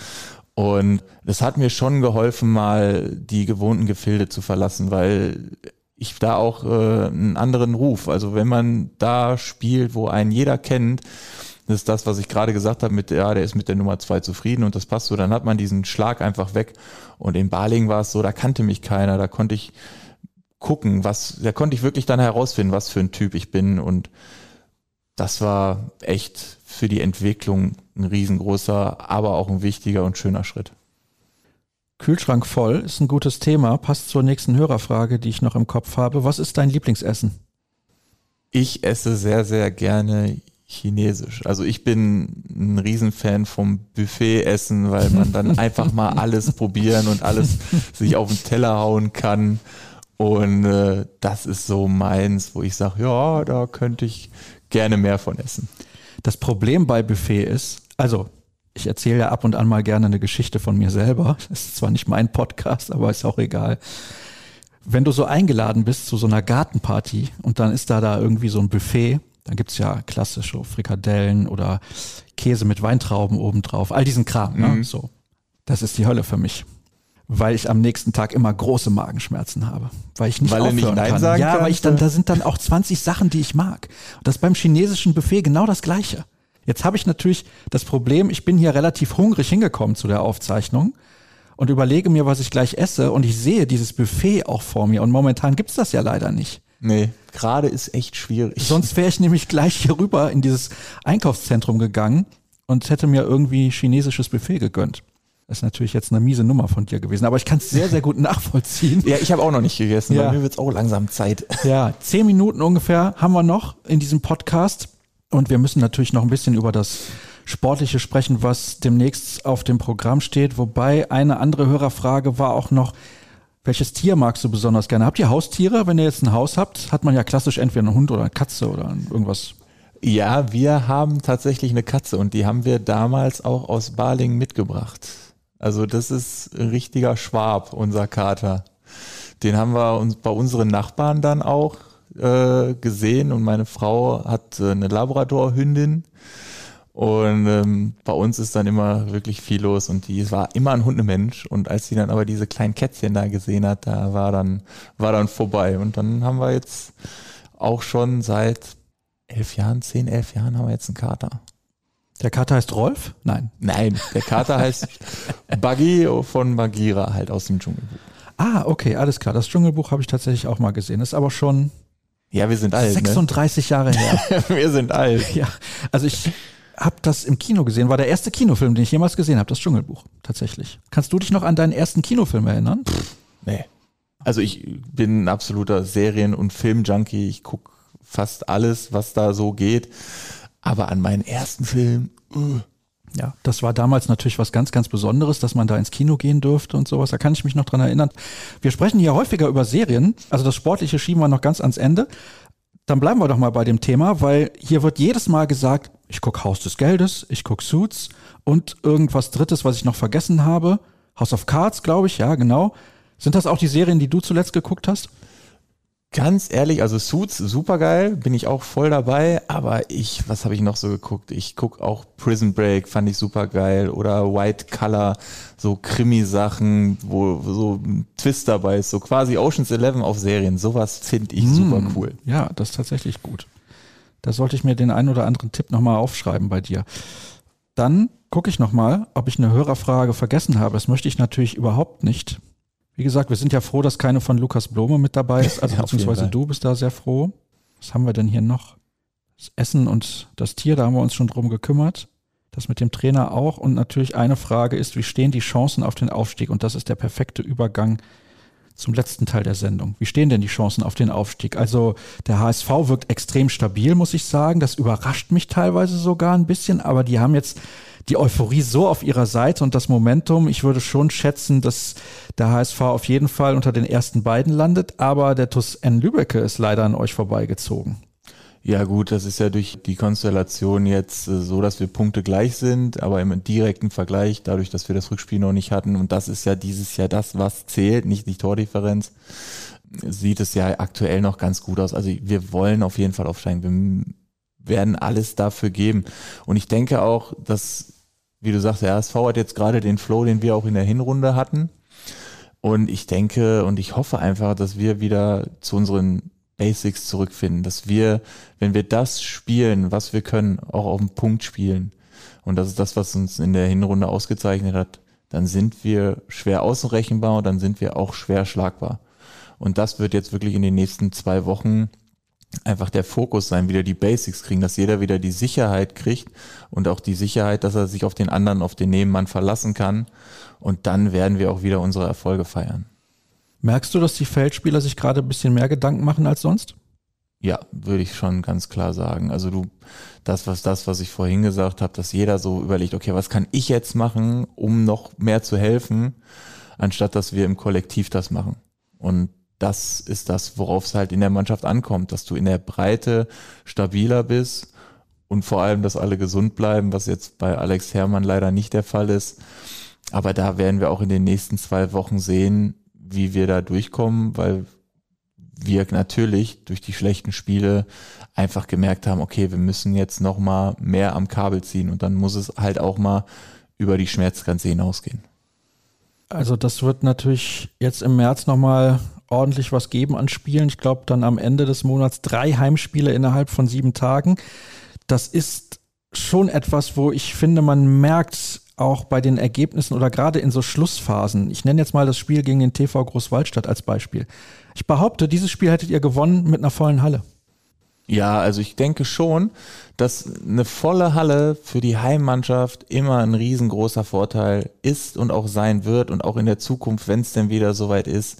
Und das hat mir schon geholfen, mal die gewohnten Gefilde zu verlassen, weil ich da auch äh, einen anderen Ruf. Also wenn man da spielt, wo einen jeder kennt, das ist das, was ich gerade gesagt habe, mit, ja, der ist mit der Nummer zwei zufrieden und das passt so, dann hat man diesen Schlag einfach weg. Und in Baling war es so, da kannte mich keiner, da konnte ich gucken, was, da konnte ich wirklich dann herausfinden, was für ein Typ ich bin und das war echt für die Entwicklung ein riesengroßer, aber auch ein wichtiger und schöner Schritt. Kühlschrank voll ist ein gutes Thema, passt zur nächsten Hörerfrage, die ich noch im Kopf habe. Was ist dein Lieblingsessen? Ich esse sehr, sehr gerne chinesisch. Also ich bin ein Riesenfan vom Buffet-Essen, weil man dann einfach mal alles probieren und alles sich auf den Teller hauen kann. Und äh, das ist so meins, wo ich sage, ja, da könnte ich gerne mehr von essen. Das Problem bei Buffet ist, also ich erzähle ja ab und an mal gerne eine Geschichte von mir selber. Das ist zwar nicht mein Podcast, aber ist auch egal. Wenn du so eingeladen bist zu so einer Gartenparty und dann ist da da irgendwie so ein Buffet dann gibt's ja klassische Frikadellen oder Käse mit Weintrauben obendrauf. All diesen Kram. Ne? Mhm. So. Das ist die Hölle für mich. Weil ich am nächsten Tag immer große Magenschmerzen habe. Weil ich nicht weil aufhören nicht Nein kann. Sagen ja, weil ich dann, da sind dann auch 20 Sachen, die ich mag. Und das ist beim chinesischen Buffet genau das Gleiche. Jetzt habe ich natürlich das Problem, ich bin hier relativ hungrig hingekommen zu der Aufzeichnung und überlege mir, was ich gleich esse und ich sehe dieses Buffet auch vor mir und momentan gibt's das ja leider nicht. Nee, gerade ist echt schwierig. Sonst wäre ich nämlich gleich hier rüber in dieses Einkaufszentrum gegangen und hätte mir irgendwie chinesisches Buffet gegönnt. Das ist natürlich jetzt eine miese Nummer von dir gewesen, aber ich kann es sehr, sehr gut nachvollziehen. ja, ich habe auch noch nicht gegessen, ja. mir wird's auch langsam Zeit. Ja, zehn Minuten ungefähr haben wir noch in diesem Podcast und wir müssen natürlich noch ein bisschen über das Sportliche sprechen, was demnächst auf dem Programm steht. Wobei eine andere Hörerfrage war auch noch, welches Tier magst du besonders gerne? Habt ihr Haustiere? Wenn ihr jetzt ein Haus habt, hat man ja klassisch entweder einen Hund oder eine Katze oder irgendwas. Ja, wir haben tatsächlich eine Katze und die haben wir damals auch aus Baling mitgebracht. Also das ist ein richtiger Schwab, unser Kater. Den haben wir uns bei unseren Nachbarn dann auch äh, gesehen und meine Frau hat äh, eine Labradorhündin und ähm, bei uns ist dann immer wirklich viel los und die war immer ein Hundemensch. Und als sie dann aber diese kleinen Kätzchen da gesehen hat, da war dann, war dann vorbei. Und dann haben wir jetzt auch schon seit elf Jahren, zehn, elf Jahren haben wir jetzt einen Kater. Der Kater heißt Rolf? Nein. Nein, der Kater heißt Buggy von Bagira, halt aus dem Dschungelbuch. Ah, okay, alles klar. Das Dschungelbuch habe ich tatsächlich auch mal gesehen. Das ist aber schon. Ja, wir sind alt. 36 ne? Jahre her. wir sind alt. Ja, also ich habe das im Kino gesehen. War der erste Kinofilm, den ich jemals gesehen habe, das Dschungelbuch, tatsächlich. Kannst du dich noch an deinen ersten Kinofilm erinnern? Pff, nee. Also ich bin ein absoluter Serien- und Filmjunkie. Ich gucke fast alles, was da so geht. Aber an meinen ersten Film. Uh. Ja, das war damals natürlich was ganz, ganz Besonderes, dass man da ins Kino gehen durfte und sowas. Da kann ich mich noch dran erinnern. Wir sprechen hier häufiger über Serien. Also das Sportliche schieben wir noch ganz ans Ende. Dann bleiben wir doch mal bei dem Thema, weil hier wird jedes Mal gesagt, ich gucke Haus des Geldes, ich gucke Suits und irgendwas Drittes, was ich noch vergessen habe. House of Cards, glaube ich, ja, genau. Sind das auch die Serien, die du zuletzt geguckt hast? Ganz ehrlich, also Suits super geil, bin ich auch voll dabei, aber ich, was habe ich noch so geguckt? Ich guck auch Prison Break, fand ich super geil oder White Color, so Krimi-Sachen, wo so ein Twist dabei ist, so quasi Oceans 11 auf Serien, sowas finde ich mm, super cool. Ja, das ist tatsächlich gut. Da sollte ich mir den einen oder anderen Tipp nochmal aufschreiben bei dir. Dann gucke ich nochmal, ob ich eine Hörerfrage vergessen habe. Das möchte ich natürlich überhaupt nicht. Wie gesagt, wir sind ja froh, dass keine von Lukas Blome mit dabei ist. Also ja, beziehungsweise du bist da sehr froh. Was haben wir denn hier noch? Das Essen und das Tier, da haben wir uns schon drum gekümmert. Das mit dem Trainer auch. Und natürlich eine Frage ist, wie stehen die Chancen auf den Aufstieg? Und das ist der perfekte Übergang zum letzten Teil der Sendung. Wie stehen denn die Chancen auf den Aufstieg? Also der HSV wirkt extrem stabil, muss ich sagen. Das überrascht mich teilweise sogar ein bisschen, aber die haben jetzt die Euphorie so auf ihrer Seite und das Momentum. Ich würde schon schätzen, dass der HSV auf jeden Fall unter den ersten beiden landet, aber der TuS N Lübecke ist leider an euch vorbeigezogen. Ja gut, das ist ja durch die Konstellation jetzt äh, so, dass wir Punkte gleich sind, aber im direkten Vergleich, dadurch, dass wir das Rückspiel noch nicht hatten, und das ist ja dieses Jahr das, was zählt, nicht die Tordifferenz, sieht es ja aktuell noch ganz gut aus. Also wir wollen auf jeden Fall aufsteigen. Wir werden alles dafür geben. Und ich denke auch, dass wie du sagst, der HSV hat jetzt gerade den Flow, den wir auch in der Hinrunde hatten. Und ich denke und ich hoffe einfach, dass wir wieder zu unseren Basics zurückfinden, dass wir, wenn wir das spielen, was wir können, auch auf den Punkt spielen. Und das ist das, was uns in der Hinrunde ausgezeichnet hat. Dann sind wir schwer außenrechenbar und dann sind wir auch schwer schlagbar. Und das wird jetzt wirklich in den nächsten zwei Wochen einfach der Fokus sein, wieder die Basics kriegen, dass jeder wieder die Sicherheit kriegt und auch die Sicherheit, dass er sich auf den anderen, auf den Nebenmann verlassen kann. Und dann werden wir auch wieder unsere Erfolge feiern. Merkst du, dass die Feldspieler sich gerade ein bisschen mehr Gedanken machen als sonst? Ja, würde ich schon ganz klar sagen. Also du, das was das, was ich vorhin gesagt habe, dass jeder so überlegt, okay, was kann ich jetzt machen, um noch mehr zu helfen, anstatt dass wir im Kollektiv das machen. Und das ist das, worauf es halt in der Mannschaft ankommt, dass du in der Breite stabiler bist und vor allem, dass alle gesund bleiben, was jetzt bei Alex Herrmann leider nicht der Fall ist. Aber da werden wir auch in den nächsten zwei Wochen sehen, wie wir da durchkommen, weil wir natürlich durch die schlechten Spiele einfach gemerkt haben, okay, wir müssen jetzt noch mal mehr am Kabel ziehen und dann muss es halt auch mal über die Schmerzgrenze hinausgehen. Also das wird natürlich jetzt im März nochmal ordentlich was geben an Spielen. Ich glaube, dann am Ende des Monats drei Heimspiele innerhalb von sieben Tagen. Das ist schon etwas, wo ich finde, man merkt auch bei den Ergebnissen oder gerade in so Schlussphasen. Ich nenne jetzt mal das Spiel gegen den TV Großwaldstadt als Beispiel. Ich behaupte, dieses Spiel hättet ihr gewonnen mit einer vollen Halle. Ja, also ich denke schon, dass eine volle Halle für die Heimmannschaft immer ein riesengroßer Vorteil ist und auch sein wird und auch in der Zukunft, wenn es denn wieder soweit ist.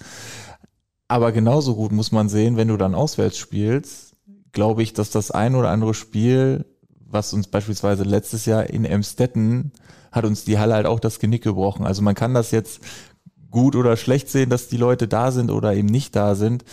Aber genauso gut muss man sehen, wenn du dann auswärts spielst, glaube ich, dass das ein oder andere Spiel, was uns beispielsweise letztes Jahr in Emstetten hat uns die Halle halt auch das Genick gebrochen. Also man kann das jetzt gut oder schlecht sehen, dass die Leute da sind oder eben nicht da sind.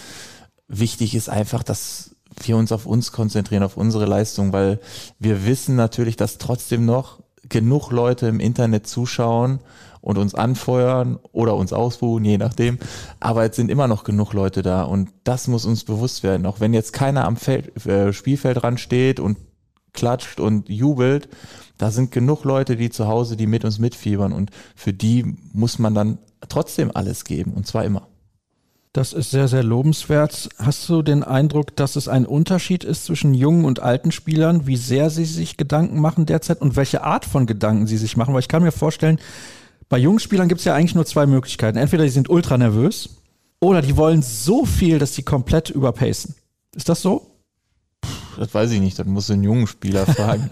Wichtig ist einfach, dass wir uns auf uns konzentrieren, auf unsere Leistung, weil wir wissen natürlich, dass trotzdem noch genug Leute im Internet zuschauen und uns anfeuern oder uns ausbuhen, je nachdem. Aber jetzt sind immer noch genug Leute da und das muss uns bewusst werden. Auch wenn jetzt keiner am Feld, äh, Spielfeld dran steht und klatscht und jubelt, da sind genug Leute, die zu Hause, die mit uns mitfiebern und für die muss man dann trotzdem alles geben und zwar immer. Das ist sehr, sehr lobenswert. Hast du den Eindruck, dass es ein Unterschied ist zwischen jungen und alten Spielern, wie sehr sie sich Gedanken machen derzeit und welche Art von Gedanken sie sich machen? Weil ich kann mir vorstellen, bei jungen Spielern gibt es ja eigentlich nur zwei Möglichkeiten. Entweder die sind ultra nervös oder die wollen so viel, dass sie komplett überpacen. Ist das so? Das weiß ich nicht, das muss ein jungen Spieler fragen.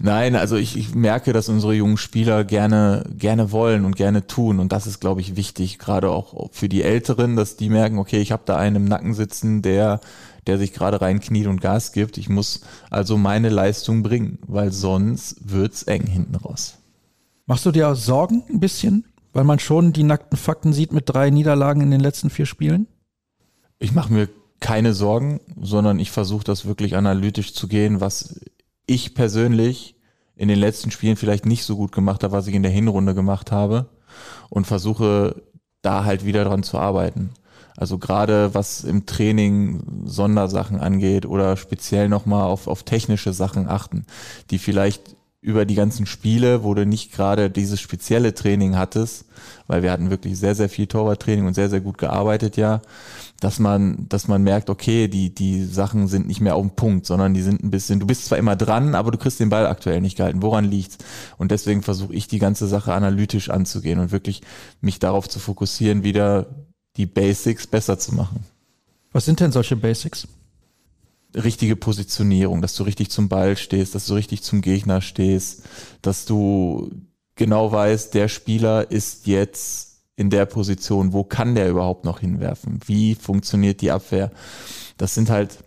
Nein, also ich, ich merke, dass unsere jungen Spieler gerne, gerne wollen und gerne tun. Und das ist, glaube ich, wichtig, gerade auch für die Älteren, dass die merken, okay, ich habe da einen im Nacken sitzen, der, der sich gerade reinkniet und Gas gibt. Ich muss also meine Leistung bringen, weil sonst wird's eng hinten raus. Machst du dir Sorgen ein bisschen, weil man schon die nackten Fakten sieht mit drei Niederlagen in den letzten vier Spielen? Ich mache mir keine Sorgen, sondern ich versuche das wirklich analytisch zu gehen, was ich persönlich in den letzten Spielen vielleicht nicht so gut gemacht habe, was ich in der Hinrunde gemacht habe und versuche da halt wieder dran zu arbeiten. Also gerade was im Training Sondersachen angeht oder speziell nochmal auf, auf technische Sachen achten, die vielleicht über die ganzen Spiele, wo du nicht gerade dieses spezielle Training hattest, weil wir hatten wirklich sehr, sehr viel Torwarttraining und sehr, sehr gut gearbeitet, ja, dass man, dass man merkt, okay, die, die Sachen sind nicht mehr auf dem Punkt, sondern die sind ein bisschen, du bist zwar immer dran, aber du kriegst den Ball aktuell nicht gehalten. Woran liegt's? Und deswegen versuche ich die ganze Sache analytisch anzugehen und wirklich mich darauf zu fokussieren, wieder die Basics besser zu machen. Was sind denn solche Basics? richtige Positionierung, dass du richtig zum Ball stehst, dass du richtig zum Gegner stehst, dass du genau weißt, der Spieler ist jetzt in der Position, wo kann der überhaupt noch hinwerfen? Wie funktioniert die Abwehr? Das sind halt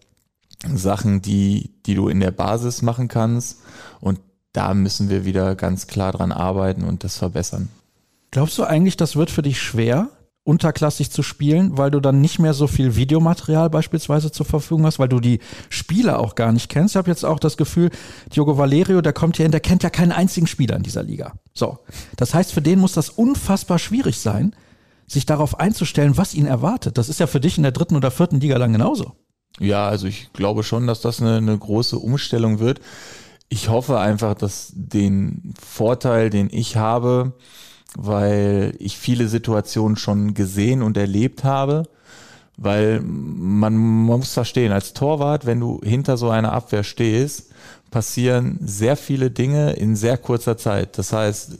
Sachen, die, die du in der Basis machen kannst und da müssen wir wieder ganz klar dran arbeiten und das verbessern. Glaubst du eigentlich, das wird für dich schwer, unterklassig zu spielen, weil du dann nicht mehr so viel Videomaterial beispielsweise zur Verfügung hast, weil du die Spieler auch gar nicht kennst. Ich habe jetzt auch das Gefühl, Diogo Valerio, der kommt hier hin, der kennt ja keinen einzigen Spieler in dieser Liga. So. Das heißt, für den muss das unfassbar schwierig sein, sich darauf einzustellen, was ihn erwartet. Das ist ja für dich in der dritten oder vierten Liga lang genauso. Ja, also ich glaube schon, dass das eine, eine große Umstellung wird. Ich hoffe einfach, dass den Vorteil, den ich habe, weil ich viele Situationen schon gesehen und erlebt habe. Weil man, man muss verstehen, als Torwart, wenn du hinter so einer Abwehr stehst, passieren sehr viele Dinge in sehr kurzer Zeit. Das heißt,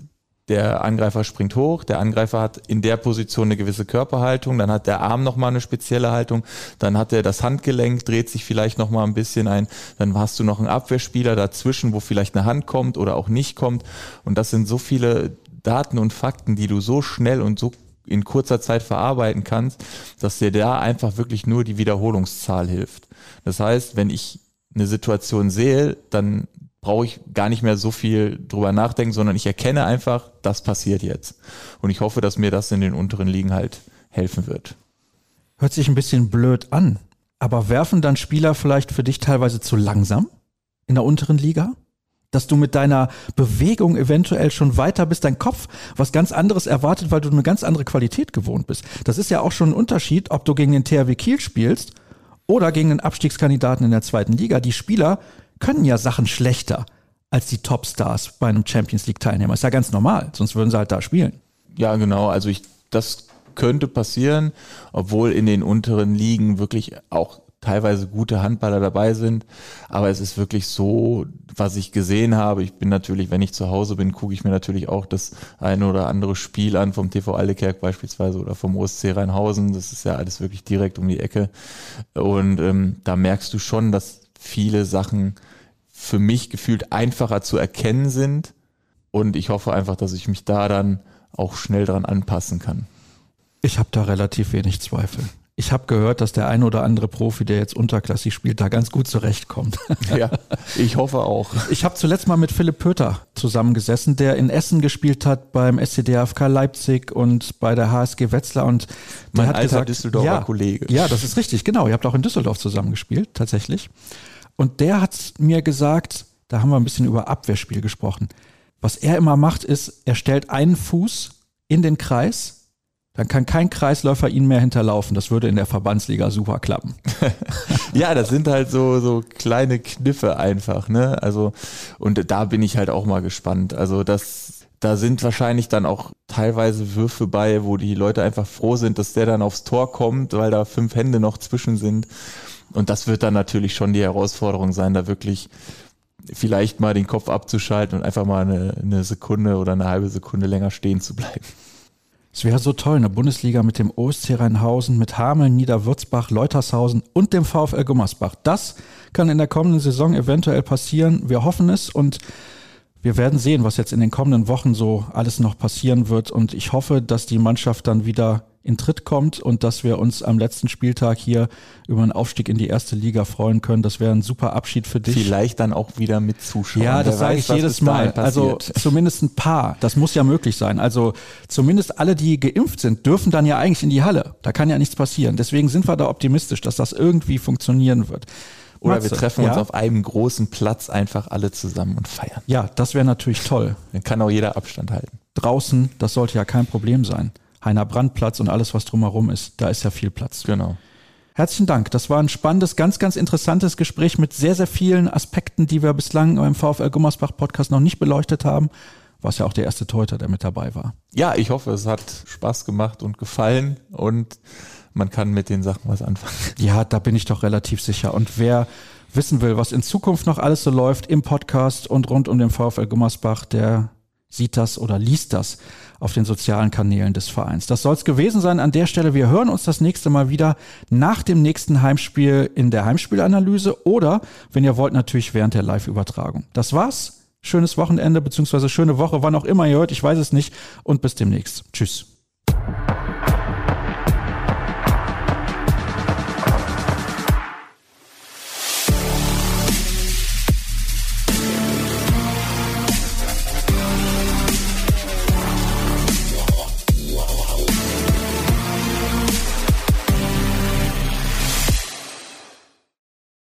der Angreifer springt hoch, der Angreifer hat in der Position eine gewisse Körperhaltung, dann hat der Arm nochmal eine spezielle Haltung, dann hat er das Handgelenk, dreht sich vielleicht nochmal ein bisschen ein, dann hast du noch einen Abwehrspieler dazwischen, wo vielleicht eine Hand kommt oder auch nicht kommt und das sind so viele Daten und Fakten, die du so schnell und so in kurzer Zeit verarbeiten kannst, dass dir da einfach wirklich nur die Wiederholungszahl hilft. Das heißt, wenn ich eine Situation sehe, dann brauche ich gar nicht mehr so viel drüber nachdenken, sondern ich erkenne einfach, das passiert jetzt. Und ich hoffe, dass mir das in den unteren Ligen halt helfen wird. Hört sich ein bisschen blöd an, aber werfen dann Spieler vielleicht für dich teilweise zu langsam in der unteren Liga? Dass du mit deiner Bewegung eventuell schon weiter bist, dein Kopf was ganz anderes erwartet, weil du eine ganz andere Qualität gewohnt bist. Das ist ja auch schon ein Unterschied, ob du gegen den THW Kiel spielst oder gegen den Abstiegskandidaten in der zweiten Liga. Die Spieler können ja Sachen schlechter als die Topstars bei einem Champions League Teilnehmer. Ist ja ganz normal, sonst würden sie halt da spielen. Ja, genau. Also ich, das könnte passieren, obwohl in den unteren Ligen wirklich auch teilweise gute Handballer dabei sind. Aber es ist wirklich so, was ich gesehen habe. Ich bin natürlich, wenn ich zu Hause bin, gucke ich mir natürlich auch das eine oder andere Spiel an, vom TV Aldekerk beispielsweise oder vom OSC Rheinhausen. Das ist ja alles wirklich direkt um die Ecke. Und ähm, da merkst du schon, dass viele Sachen für mich gefühlt einfacher zu erkennen sind. Und ich hoffe einfach, dass ich mich da dann auch schnell dran anpassen kann. Ich habe da relativ wenig Zweifel. Ich habe gehört, dass der ein oder andere Profi, der jetzt unterklassig spielt, da ganz gut zurechtkommt. Ja, ich hoffe auch. Ich habe zuletzt mal mit Philipp Pöter zusammengesessen, der in Essen gespielt hat beim SCDFK Leipzig und bei der HSG Wetzlar und mein alter gesagt, Düsseldorfer ja, Kollege. Ja, das ist richtig, genau. Ihr habt auch in Düsseldorf zusammengespielt, tatsächlich. Und der hat mir gesagt, da haben wir ein bisschen über Abwehrspiel gesprochen. Was er immer macht, ist, er stellt einen Fuß in den Kreis dann kann kein Kreisläufer ihn mehr hinterlaufen. Das würde in der Verbandsliga super klappen. ja, das sind halt so, so kleine Kniffe einfach, ne? Also, und da bin ich halt auch mal gespannt. Also, das, da sind wahrscheinlich dann auch teilweise Würfe bei, wo die Leute einfach froh sind, dass der dann aufs Tor kommt, weil da fünf Hände noch zwischen sind. Und das wird dann natürlich schon die Herausforderung sein, da wirklich vielleicht mal den Kopf abzuschalten und einfach mal eine, eine Sekunde oder eine halbe Sekunde länger stehen zu bleiben. Es wäre so toll, eine Bundesliga mit dem OSC Rheinhausen, mit Hameln, Niederwürzbach, Leutershausen und dem VfL Gummersbach. Das kann in der kommenden Saison eventuell passieren. Wir hoffen es und wir werden sehen, was jetzt in den kommenden Wochen so alles noch passieren wird. Und ich hoffe, dass die Mannschaft dann wieder in Tritt kommt und dass wir uns am letzten Spieltag hier über einen Aufstieg in die erste Liga freuen können. Das wäre ein super Abschied für dich. Vielleicht dann auch wieder mit Zuschauern. Ja, das sage ich jedes Mal. Also zumindest ein paar. Das muss ja möglich sein. Also zumindest alle, die geimpft sind, dürfen dann ja eigentlich in die Halle. Da kann ja nichts passieren. Deswegen sind wir da optimistisch, dass das irgendwie funktionieren wird. Oder Matze, wir treffen uns auf einem großen Platz einfach alle zusammen und feiern. Ja, das wäre natürlich toll. Dann kann auch jeder Abstand halten. Draußen, das sollte ja kein Problem sein. Heiner Brandplatz und alles, was drumherum ist. Da ist ja viel Platz. Genau. Herzlichen Dank. Das war ein spannendes, ganz, ganz interessantes Gespräch mit sehr, sehr vielen Aspekten, die wir bislang beim VfL Gummersbach Podcast noch nicht beleuchtet haben. Was ja auch der erste Teuter, der mit dabei war. Ja, ich hoffe, es hat Spaß gemacht und gefallen und man kann mit den Sachen was anfangen. Ja, da bin ich doch relativ sicher. Und wer wissen will, was in Zukunft noch alles so läuft im Podcast und rund um den VfL Gummersbach, der sieht das oder liest das auf den sozialen Kanälen des Vereins. Das soll es gewesen sein an der Stelle. Wir hören uns das nächste Mal wieder nach dem nächsten Heimspiel in der Heimspielanalyse oder, wenn ihr wollt, natürlich während der Live-Übertragung. Das war's. Schönes Wochenende beziehungsweise schöne Woche, wann auch immer ihr hört, ich weiß es nicht. Und bis demnächst. Tschüss.